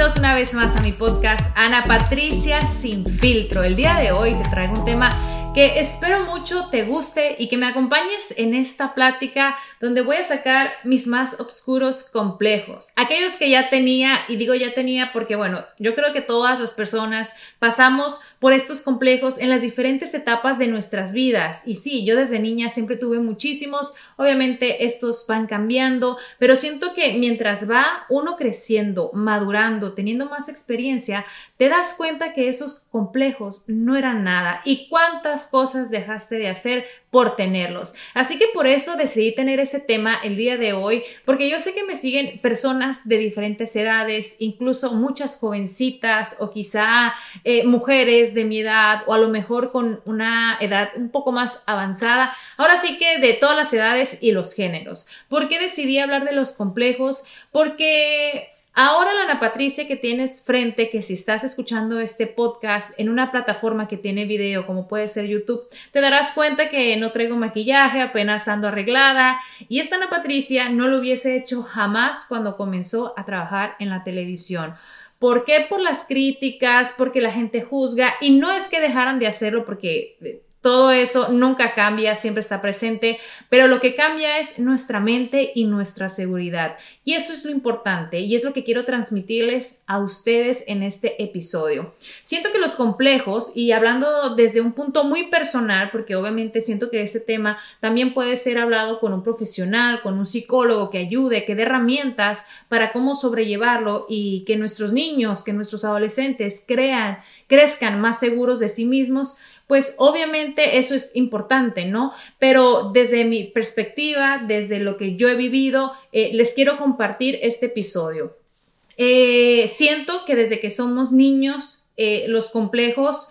Bienvenidos una vez más a mi podcast Ana Patricia Sin Filtro. El día de hoy te traigo un tema que espero mucho te guste y que me acompañes en esta plática donde voy a sacar mis más oscuros complejos. Aquellos que ya tenía, y digo ya tenía porque bueno, yo creo que todas las personas pasamos por estos complejos en las diferentes etapas de nuestras vidas. Y sí, yo desde niña siempre tuve muchísimos, obviamente estos van cambiando, pero siento que mientras va uno creciendo, madurando, teniendo más experiencia, te das cuenta que esos complejos no eran nada y cuántas cosas dejaste de hacer por tenerlos. Así que por eso decidí tener ese tema el día de hoy, porque yo sé que me siguen personas de diferentes edades, incluso muchas jovencitas o quizá eh, mujeres de mi edad o a lo mejor con una edad un poco más avanzada. Ahora sí que de todas las edades y los géneros. ¿Por qué decidí hablar de los complejos? Porque Ahora, Lana Patricia, que tienes frente, que si estás escuchando este podcast en una plataforma que tiene video, como puede ser YouTube, te darás cuenta que no traigo maquillaje, apenas ando arreglada. Y esta Ana Patricia no lo hubiese hecho jamás cuando comenzó a trabajar en la televisión. ¿Por qué? Por las críticas, porque la gente juzga. Y no es que dejaran de hacerlo porque todo eso nunca cambia, siempre está presente, pero lo que cambia es nuestra mente y nuestra seguridad. Y eso es lo importante y es lo que quiero transmitirles a ustedes en este episodio. Siento que los complejos, y hablando desde un punto muy personal, porque obviamente siento que este tema también puede ser hablado con un profesional, con un psicólogo que ayude, que dé herramientas para cómo sobrellevarlo y que nuestros niños, que nuestros adolescentes crean, crezcan más seguros de sí mismos, pues obviamente eso es importante, ¿no? Pero desde mi perspectiva, desde lo que yo he vivido, eh, les quiero compartir este episodio. Eh, siento que desde que somos niños, eh, los complejos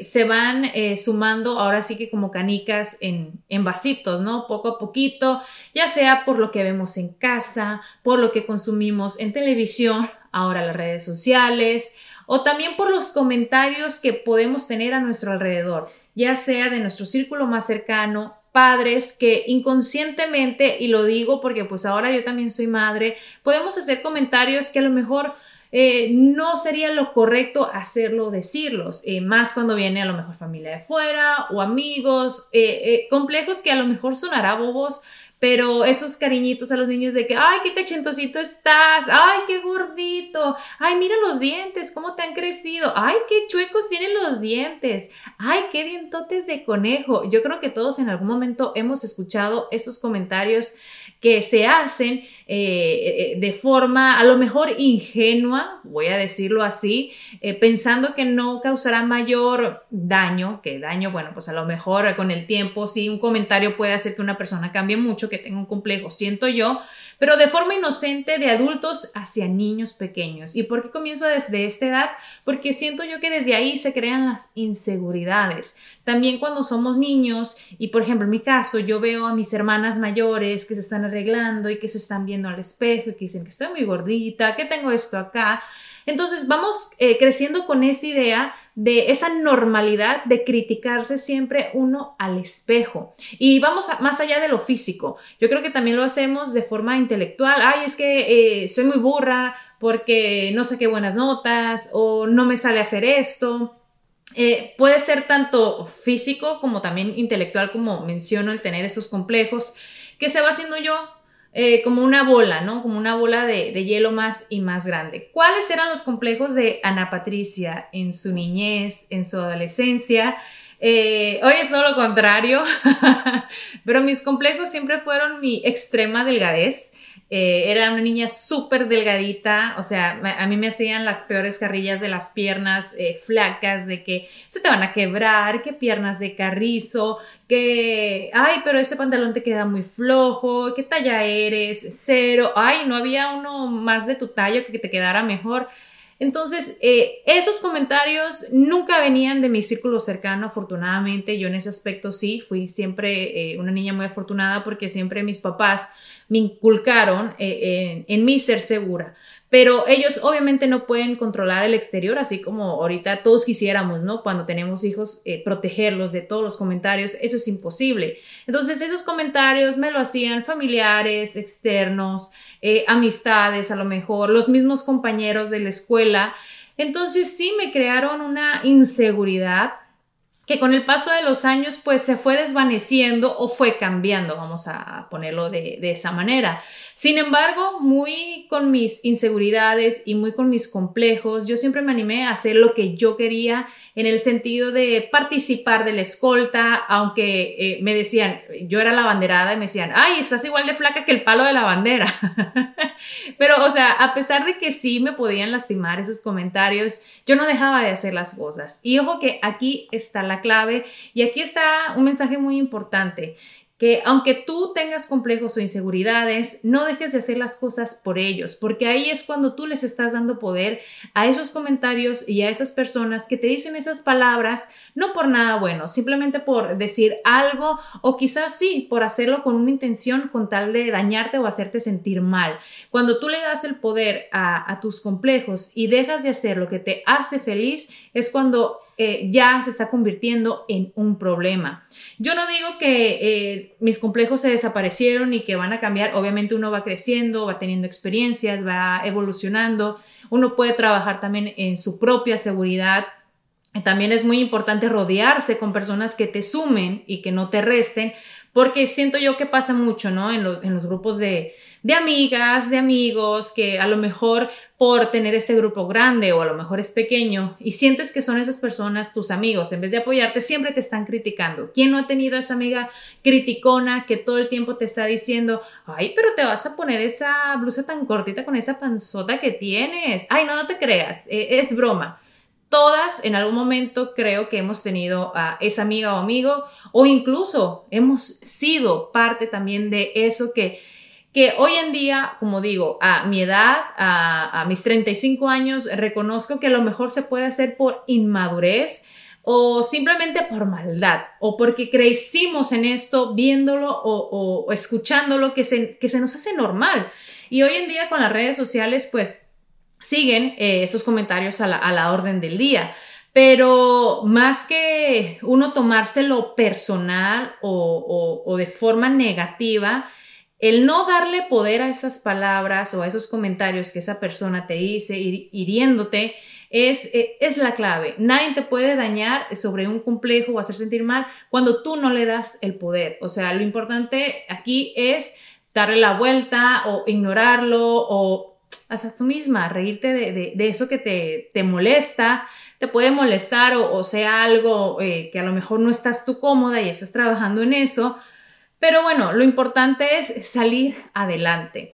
se van sumando ahora sí que como canicas en, en vasitos, ¿no? Poco a poquito, ya sea por lo que vemos en casa, por lo que consumimos en televisión, ahora las redes sociales, o también por los comentarios que podemos tener a nuestro alrededor, ya sea de nuestro círculo más cercano, padres que inconscientemente, y lo digo porque pues ahora yo también soy madre, podemos hacer comentarios que a lo mejor eh, no sería lo correcto hacerlo, decirlos, eh, más cuando viene a lo mejor familia de fuera o amigos, eh, complejos que a lo mejor sonará bobos, pero esos cariñitos a los niños de que, ay, qué cachentosito estás, ay, qué gordito, ay, mira los dientes, cómo te han crecido, ay, qué chuecos tienen los dientes, ay, qué dientotes de conejo. Yo creo que todos en algún momento hemos escuchado estos comentarios que se hacen eh, eh, de forma a lo mejor ingenua, voy a decirlo así, eh, pensando que no causará mayor daño, que daño, bueno, pues a lo mejor con el tiempo sí un comentario puede hacer que una persona cambie mucho, que tenga un complejo, siento yo, pero de forma inocente de adultos hacia niños pequeños. ¿Y por qué comienzo desde esta edad? Porque siento yo que desde ahí se crean las inseguridades. También cuando somos niños, y por ejemplo en mi caso, yo veo a mis hermanas mayores que se están arreglando y que se están viendo al espejo y que dicen que estoy muy gordita, que tengo esto acá. Entonces vamos eh, creciendo con esa idea de esa normalidad de criticarse siempre uno al espejo. Y vamos más allá de lo físico. Yo creo que también lo hacemos de forma intelectual. Ay, es que eh, soy muy burra porque no sé qué buenas notas o no me sale hacer esto. Eh, puede ser tanto físico como también intelectual, como menciono, el tener estos complejos, que se va haciendo yo eh, como una bola, ¿no? Como una bola de, hielo más y más grande. ¿Cuáles eran los complejos de Ana Patricia en su niñez, en su adolescencia? Eh, hoy es todo lo contrario, pero mis complejos siempre fueron mi extrema delgadez. Eh, era una niña súper delgadita, o sea, a mí me hacían las peores carrillas de las piernas eh, flacas, de que se te van a quebrar, que piernas de carrizo, que, ay, pero ese pantalón te queda muy flojo, ¿qué talla eres? Cero, ay, no había uno más de tu talla que te quedara mejor. Entonces, eh, esos comentarios nunca venían de mi círculo cercano, afortunadamente. Yo en ese aspecto sí, fui siempre una niña muy afortunada porque siempre mis papás me inculcaron eh, en, mí ser segura. Pero ellos obviamente no pueden controlar el exterior, así como ahorita todos quisiéramos, ¿no? Cuando tenemos hijos, eh, protegerlos de todos los comentarios, eso es imposible. Entonces esos comentarios me lo hacían familiares, externos, eh, amistades, a lo mejor, los mismos compañeros de la escuela. Entonces sí me crearon una inseguridad que con el paso de los años pues se fue desvaneciendo o fue cambiando, vamos a ponerlo de, de, esa manera. Sin embargo, muy con mis inseguridades y muy con mis complejos, yo siempre me animé a hacer lo que yo quería en el sentido de participar de la escolta, aunque eh, me decían, yo era la banderada y me decían, ay, estás igual de flaca que el palo de la bandera. Pero, o sea, a pesar de que sí me podían lastimar esos comentarios, yo no dejaba de hacer las cosas. Y ojo que aquí está la clave. Y aquí está un mensaje muy importante que aunque tú tengas complejos o inseguridades, no dejes de hacer las cosas por ellos, porque ahí es cuando tú les estás dando poder a esos comentarios y a esas personas que te dicen esas palabras, no por nada bueno, simplemente por decir algo o quizás sí, por hacerlo con una intención con tal de dañarte o hacerte sentir mal. Cuando tú le das el poder a, tus complejos y dejas de hacer lo que te hace feliz, es cuando eh, ya se está convirtiendo en un problema. Yo no digo que eh, mis complejos se desaparecieron y que van a cambiar, obviamente uno va creciendo, va teniendo experiencias, va evolucionando, uno puede trabajar también en su propia seguridad. También es muy importante rodearse con personas que te sumen y que no te resten, porque siento yo que pasa mucho, ¿no? En los, en los grupos de, de amigas, de amigos, que a lo mejor por tener este grupo grande o a lo mejor es pequeño y sientes que son esas personas tus amigos, en vez de apoyarte, siempre te están criticando. ¿Quién no ha tenido esa amiga criticona que todo el tiempo te está diciendo, ay, pero te vas a poner esa blusa tan cortita con esa panzota que tienes? Ay, no, no te creas, e, es broma todas en algún momento creo que hemos tenido a esa amiga o amigo o incluso hemos sido parte también de eso que que hoy en día, como digo, a mi edad, a, mis 35 años, reconozco que a lo mejor se puede hacer por inmadurez o simplemente por maldad o porque crecimos en esto viéndolo o, escuchándolo que se, que se nos hace normal. Y hoy en día con las redes sociales, pues siguen eh, esos comentarios a la, orden del día. Pero más que uno tomárselo personal o, de forma negativa, el no darle poder a esas palabras o a esos comentarios que esa persona te dice hiriéndote es, eh, es la clave. Nadie te puede dañar sobre un complejo o hacer sentir mal cuando tú no le das el poder. O sea, lo importante aquí es darle la vuelta o ignorarlo o hasta tú misma, reírte de, eso que te, molesta, te puede molestar o, sea algo eh, que a lo mejor no estás tú cómoda y estás trabajando en eso, pero bueno, lo importante es salir adelante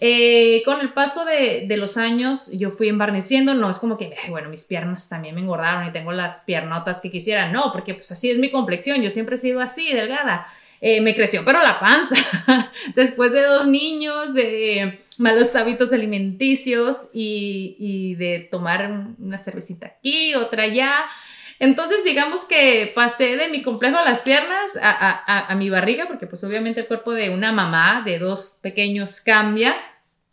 Eh, con el paso de, los años, yo fui embarneciendo, no es como que, bueno, mis piernas también me engordaron y tengo las piernotas que quisiera, no, porque pues así es mi complexión, yo siempre he sido así, delgada. Eh, me creció, pero la panza, después de dos niños, de malos hábitos alimenticios y, y de tomar una cervecita aquí, otra allá, entonces, digamos que pasé de mi complejo a las piernas a, mi barriga, porque pues obviamente el cuerpo de una mamá de dos pequeños cambia,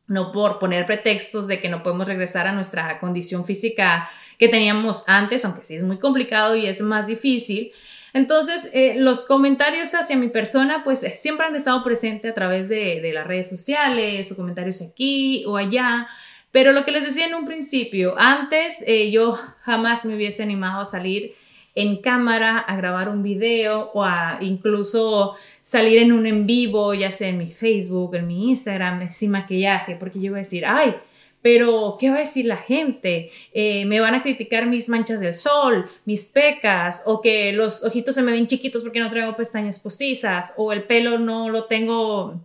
no por poner pretextos de que no podemos regresar a nuestra condición física que teníamos antes, aunque sí es muy complicado y es más difícil. Entonces, eh, los comentarios hacia mi persona, pues siempre han estado presentes a través de, de las redes sociales o comentarios aquí o allá. Pero lo que les decía en un principio, antes eh, yo jamás me hubiese animado a salir en cámara a grabar un video o a incluso salir en un en vivo, ya sea en mi Facebook, en mi Instagram, sin maquillaje, porque yo iba a decir, ay, pero ¿qué va a decir la gente? Eh, me van a criticar mis manchas del sol, mis pecas, o que los ojitos se me ven chiquitos porque no traigo pestañas postizas, o el pelo no lo tengo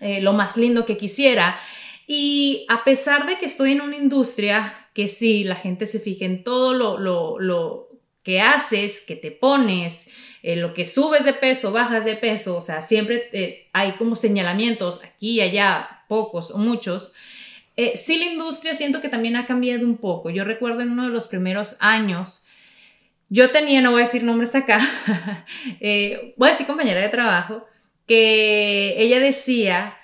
eh, lo más lindo que quisiera. Y a pesar de que estoy en una industria que sí, la gente se fija en todo lo, lo, lo que haces, que te pones, eh, lo que subes de peso, bajas de peso, o sea, siempre eh, hay como señalamientos aquí y allá, pocos o muchos. Eh, sí, la industria siento que también ha cambiado un poco. Yo recuerdo en uno de los primeros años, yo tenía, no voy a decir nombres acá, voy a decir compañera de trabajo, que ella decía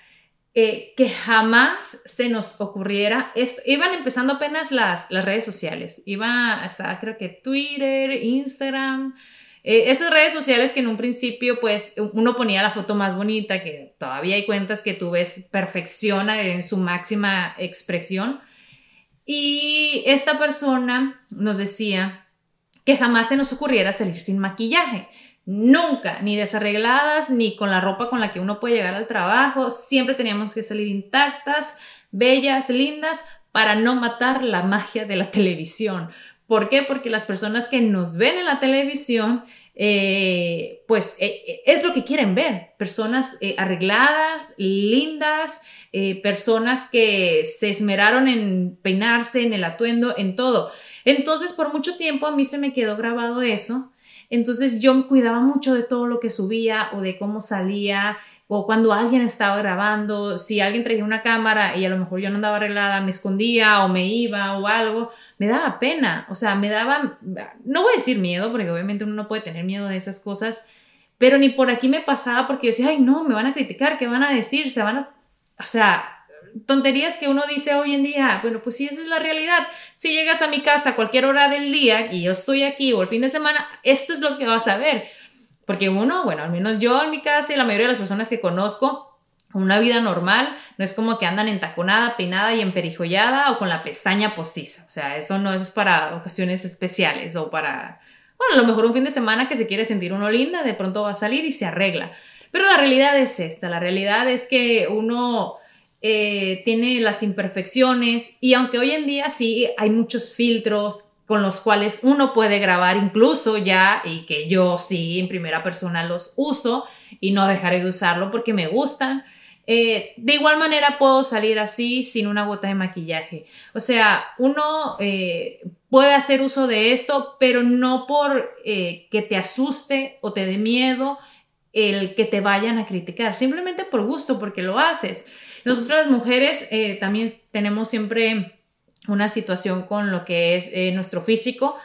eh, que jamás se nos ocurriera, esto, iban empezando apenas las, las redes sociales, iba hasta creo que Twitter, Instagram, eh, esas redes sociales que en un principio pues uno ponía la foto más bonita, que todavía hay cuentas que tú ves perfecciona en su máxima expresión. Y esta persona nos decía que jamás se nos ocurriera salir sin maquillaje. Nunca, ni desarregladas, ni con la ropa con la que uno puede llegar al trabajo. Siempre teníamos que salir intactas, bellas, lindas, para no matar la magia de la televisión. ¿Por qué? Porque las personas que nos ven en la televisión, eh, pues eh, eh, es lo que quieren ver. Personas arregladas, lindas, personas que se esmeraron en peinarse, en el atuendo, en todo. Entonces, por mucho tiempo a mí se me quedó grabado eso entonces yo me cuidaba mucho de todo lo que subía o de cómo salía o cuando alguien estaba grabando, si alguien traía una cámara y a lo mejor yo no andaba arreglada, me escondía o me iba o algo, me daba pena, o sea, me daba, no voy a decir miedo, porque obviamente uno no puede tener miedo de esas cosas, pero ni por aquí me pasaba porque yo decía, ay, no, me van a criticar, ¿qué van a decir? Se van a, o sea, tonterías que uno dice hoy en día, bueno, pues sí, esa es la realidad. Si llegas a mi casa a cualquier hora del día y yo estoy aquí o el fin de semana, esto es lo que vas a ver. Porque uno, bueno, al menos yo en mi casa y la mayoría de las personas que conozco, una vida normal no es como que andan entaconada, peinada y emperijollada o con la pestaña postiza. O sea, eso no es para ocasiones especiales o para, bueno, a lo mejor un fin de semana que se quiere sentir uno linda, de pronto va a salir y se arregla. Pero la realidad es esta, la realidad es que uno eh, tiene las imperfecciones y aunque hoy en día sí hay muchos filtros con los cuales uno puede grabar incluso ya y que yo sí en primera persona los uso y no dejaré de usarlo porque me gustan. Eh, de igual manera puedo salir así sin una gota de maquillaje. O sea, uno eh, puede hacer uso de esto, pero no por que te asuste o te dé miedo el que te vayan a criticar, simplemente por gusto, porque lo haces. Nosotras las mujeres eh, también tenemos siempre una situación con lo que es eh, nuestro físico,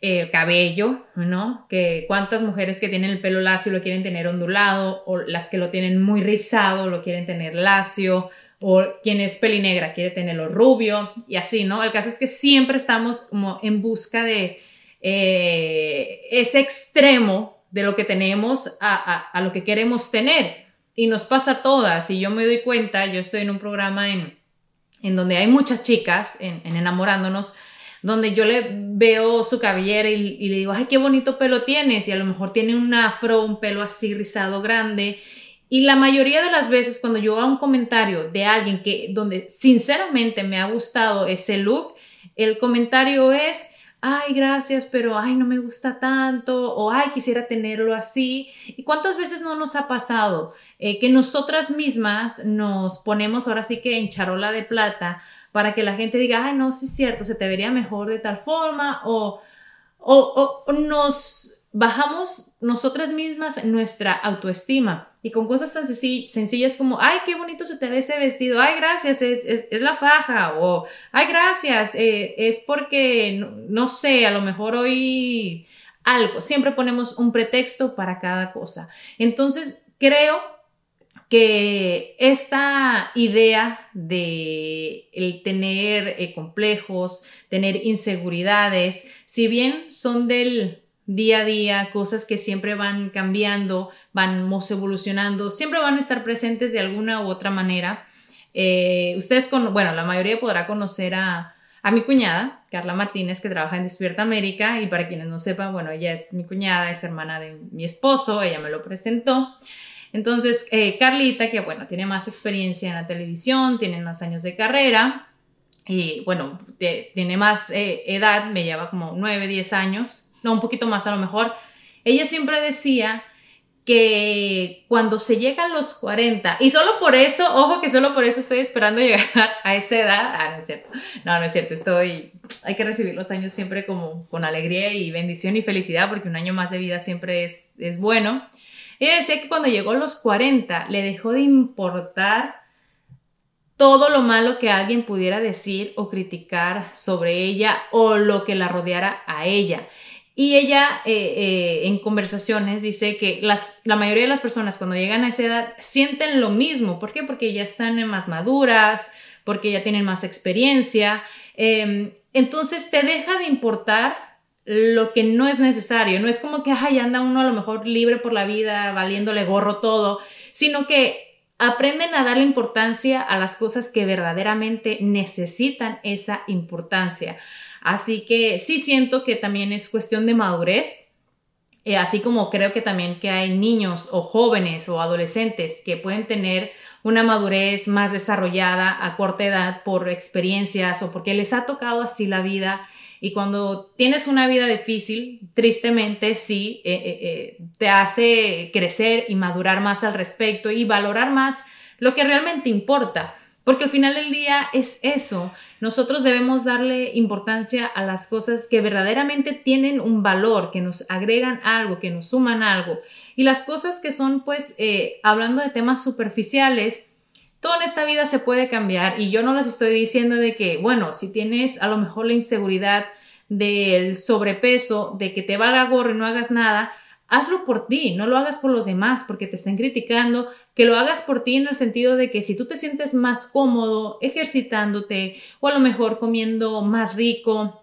el cabello, ¿no? Que cuántas mujeres que tienen el pelo lacio lo quieren tener ondulado, o las que lo tienen muy rizado lo quieren tener lacio, o quien es pelinegra quiere tenerlo rubio, y así, ¿no? El caso es que siempre estamos como en busca de eh, ese extremo de lo que tenemos a, a lo que queremos tener y nos pasa a todas, y yo me doy cuenta, yo estoy en un programa en, en donde hay muchas chicas, en, enamorándonos, donde yo le veo su cabellera y, y, le digo, ay, qué bonito pelo tienes, y a lo mejor tiene un afro, un pelo así rizado grande, y la mayoría de las veces cuando yo hago un comentario de alguien que donde sinceramente me ha gustado ese look, el comentario es, ay, gracias, pero ay, no me gusta tanto, o ay, quisiera tenerlo así. ¿Y cuántas veces no nos ha pasado eh, que nosotras mismas nos ponemos ahora sí que en charola de plata para que la gente diga, ay, no, sí es cierto, se te vería mejor de tal forma, o, o, o nos bajamos nosotras mismas nuestra autoestima y con cosas tan sencillas como, ay, qué bonito se te ve ese vestido, ay, gracias, es, es, la faja, o, ay, gracias, eh, es porque, no, sé, a lo mejor hoy algo, siempre ponemos un pretexto para cada cosa. Entonces, creo que esta idea de el tener eh, complejos, tener inseguridades, si bien son del día a día, cosas que siempre van cambiando, vamos evolucionando, siempre van a estar presentes de alguna u otra manera. Eh, ustedes, bueno, la mayoría podrá conocer a, a mi cuñada, Carla Martínez, que trabaja en Despierta América, y para quienes no sepan, bueno, ella es mi cuñada, es hermana de mi esposo, ella me lo presentó. Entonces, eh, Carlita, que bueno, tiene más experiencia en la televisión, tiene más años de carrera, y bueno, tiene más eh, edad, me lleva como 9, 10 años no, un poquito más a lo mejor, ella siempre decía que cuando se llegan los 40, y solo por eso, ojo que solo por eso estoy esperando llegar a esa edad, ah, no es cierto, no, no es cierto, estoy, hay que recibir los años siempre como con alegría y bendición y felicidad, porque un año más de vida siempre es, es bueno. Ella decía que cuando llegó a los 40 le dejó de importar todo lo malo que alguien pudiera decir o criticar sobre ella o lo que la rodeara a ella. Y ella eh, eh, en conversaciones dice que las, la mayoría de las personas cuando llegan a esa edad sienten lo mismo. ¿Por qué? Porque ya están más maduras, porque ya tienen más experiencia. Em, entonces te deja de importar lo que no es necesario. No es como que, ay, anda uno a lo mejor libre por la vida, valiéndole gorro todo, sino que aprenden a darle importancia a las cosas que verdaderamente necesitan esa importancia. Así que sí siento que también es cuestión de madurez, eh, así como creo que también que hay niños o jóvenes o adolescentes que pueden tener una madurez más desarrollada a corta edad por experiencias o porque les ha tocado así la vida. Y cuando tienes una vida difícil, tristemente sí, eh, eh, te hace crecer y madurar más al respecto y valorar más lo que realmente importa. Porque al final del día es eso. Nosotros debemos darle importancia a las cosas que verdaderamente tienen un valor, que nos agregan algo, que nos suman algo. Y las cosas que son, pues, eh, hablando de temas superficiales, todo en esta vida se puede cambiar. Y yo no les estoy diciendo de que, bueno, si tienes a lo mejor la inseguridad del sobrepeso, de que te valga gorro y no hagas nada, hazlo por ti, no lo hagas por los demás porque te estén criticando, que lo hagas por ti en el sentido de que si tú te sientes más cómodo ejercitándote o a lo mejor comiendo más rico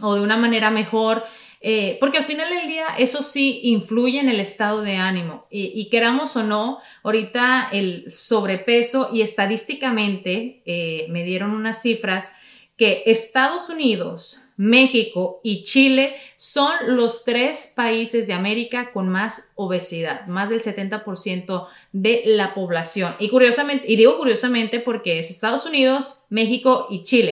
o de una manera mejor, eh, porque al final del día eso sí influye en el estado de ánimo. Y, queramos o no, ahorita el sobrepeso y estadísticamente eh, me dieron unas cifras que Estados Unidos, México y Chile son los tres países de América con más obesidad, más del 70% de la población. Y curiosamente, y digo curiosamente porque es Estados Unidos, México y Chile.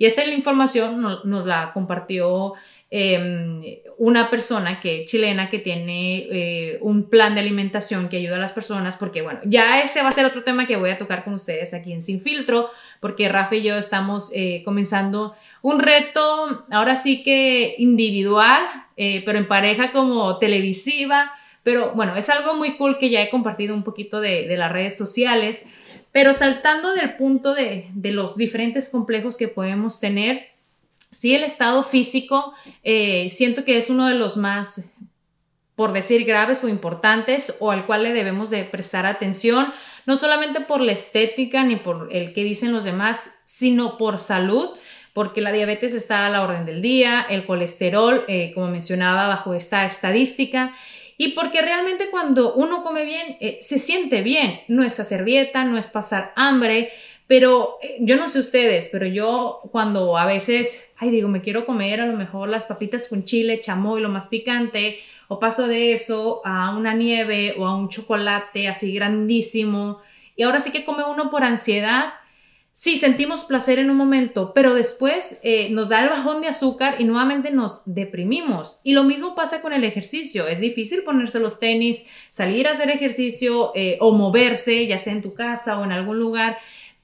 Y esta información nos la compartió Em, una persona que chilena que tiene eh, un plan de alimentación que ayuda a las personas, porque bueno, ya ese va a ser otro tema que voy a tocar con ustedes aquí en Sin Filtro, porque Rafa y yo estamos eh, comenzando un reto, ahora sí que individual, eh, pero en pareja como televisiva, pero bueno, es algo muy cool que ya he compartido un poquito de, de las redes sociales, pero saltando del punto de, los diferentes complejos que podemos tener, Sí, el estado físico eh, siento que es uno de los más, por decir, graves o importantes o al cual le debemos de prestar atención, no solamente por la estética ni por el que dicen los demás, sino por salud porque la diabetes está a la orden del día, el colesterol, eh, como mencionaba bajo esta estadística, y porque realmente cuando uno come bien, eh, se siente bien, no es hacer dieta, no es pasar hambre, pero eh, yo no sé ustedes, pero yo cuando a veces, ay, digo, me quiero comer a lo mejor las papitas con chile, chamoy, lo más picante, o paso de eso a una nieve o a un chocolate así grandísimo, y ahora sí que come uno por ansiedad. Sí, sentimos placer en un momento, pero después eh, nos da el bajón de azúcar y nuevamente nos deprimimos. Y lo mismo pasa con el ejercicio. Es difícil ponerse los tenis, salir a hacer ejercicio eh, o moverse, ya sea en tu casa o en algún lugar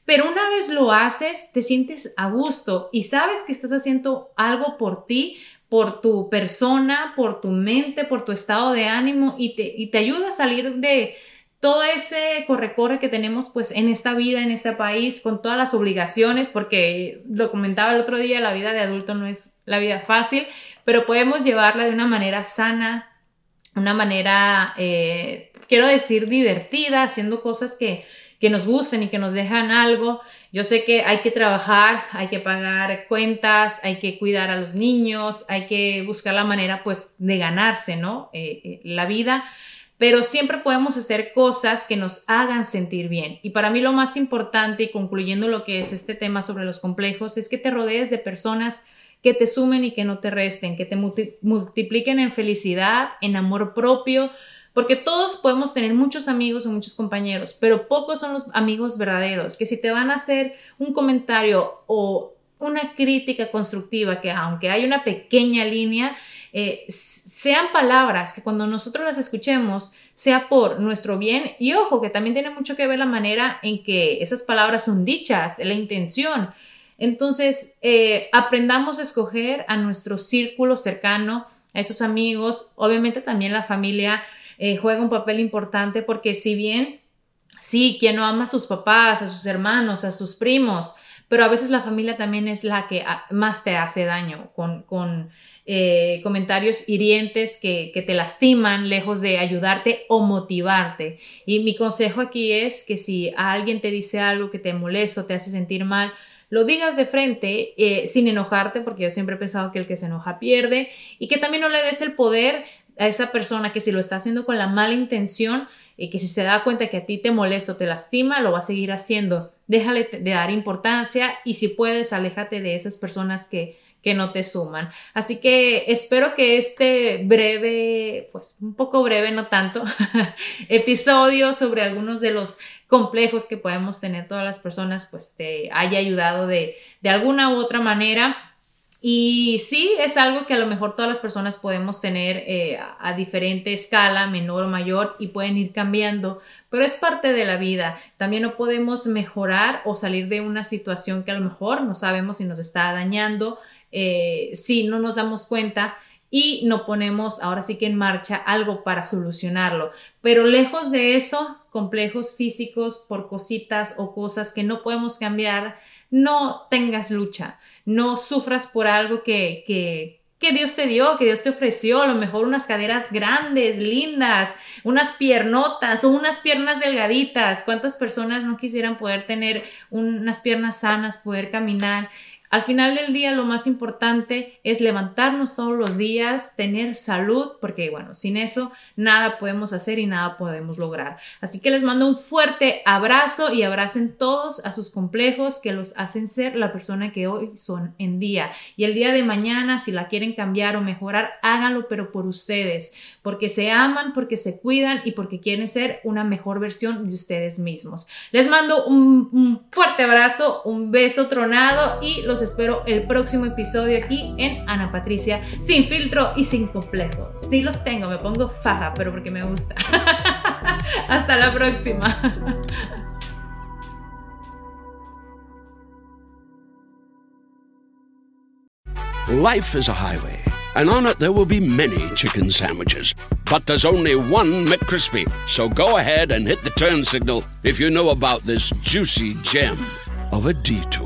pero una vez lo haces, te sientes a gusto y sabes que estás haciendo algo por ti, por tu persona, por tu mente, por tu estado de ánimo y te, y te ayuda a salir de todo ese corre-corre que tenemos pues en esta vida, en este país, con todas las obligaciones, porque lo comentaba el otro día, la vida de adulto no es la vida fácil, pero podemos llevarla de una manera sana, una manera, eh, quiero decir, divertida, haciendo cosas que que nos gusten y que nos dejan algo. Yo sé que hay que trabajar, hay que pagar cuentas, hay que cuidar a los niños, hay que buscar la manera pues de ganarse, ¿no? Eh, eh, la vida, pero siempre podemos hacer cosas que nos hagan sentir bien. Y para mí lo más importante, y concluyendo lo que es este tema sobre los complejos, es que te rodees de personas que te sumen y que no te resten, que te multipliquen en felicidad, en amor propio, porque todos podemos tener muchos amigos o muchos compañeros, pero pocos son los amigos verdaderos, que si te van a hacer un comentario o una crítica constructiva, que aunque hay una pequeña línea, eh, sean palabras que cuando nosotros las escuchemos sea por nuestro bien y ojo, que también tiene mucho que ver la manera en que esas palabras son dichas, la intención. Entonces, eh, aprendamos a escoger a nuestro círculo cercano, a esos amigos, obviamente también la familia eh, juega un papel importante porque si bien, sí, quien no ama a sus papás, a sus hermanos, a sus primos, pero a veces la familia también es la que ah, más te hace daño con, con eh, comentarios hirientes que, que, te lastiman lejos de ayudarte o motivarte. Y mi consejo aquí es que si alguien te dice algo que te molesta o te hace sentir mal, lo digas de frente eh, sin enojarte, porque yo siempre he pensado que el que se enoja pierde, y que también no le des el poder a esa persona que si lo está haciendo con la mala intención y que si se da cuenta que a ti te molesta o te lastima, lo va a seguir haciendo. Déjale de dar importancia y si puedes, aléjate de esas personas que, que no te suman. Así que espero que este breve, pues un poco breve, no tanto, episodio sobre algunos de los complejos que podemos tener todas las personas, pues te haya ayudado de, de alguna u otra manera y sí, es algo que a lo mejor todas las personas podemos tener eh, a diferente escala, menor o mayor, y pueden ir cambiando, pero es parte de la vida. También no podemos mejorar o salir de una situación que a lo mejor no sabemos si nos está dañando, eh, si no nos damos cuenta y no ponemos ahora sí que en marcha algo para solucionarlo. Pero lejos de eso, complejos físicos por cositas o cosas que no podemos cambiar, no tengas lucha no sufras por algo que, que, que Dios te dio, que Dios te ofreció, a lo mejor unas caderas grandes, lindas, unas piernotas o unas piernas delgaditas. ¿Cuántas personas no quisieran poder tener unas piernas sanas, poder caminar? Al final del día lo más importante es levantarnos todos los días, tener salud, porque bueno, sin eso nada podemos hacer y nada podemos lograr. Así que les mando un fuerte abrazo y abracen todos a sus complejos que los hacen ser la persona que hoy son en día. Y el día de mañana, si la quieren cambiar o mejorar, háganlo, pero por ustedes, porque se aman, porque se cuidan y porque quieren ser una mejor versión de ustedes mismos. Les mando un, fuerte abrazo, un beso tronado y los espero el próximo episodio aquí en Ana Patricia, sin filtro y sin complejo. Sí los tengo, me pongo faja, pero porque me gusta. Hasta la próxima. Life is a highway, and on it there will be many chicken sandwiches. But there's only one McCrispy. So go ahead and hit the turn signal if you know about this juicy gem of a detour.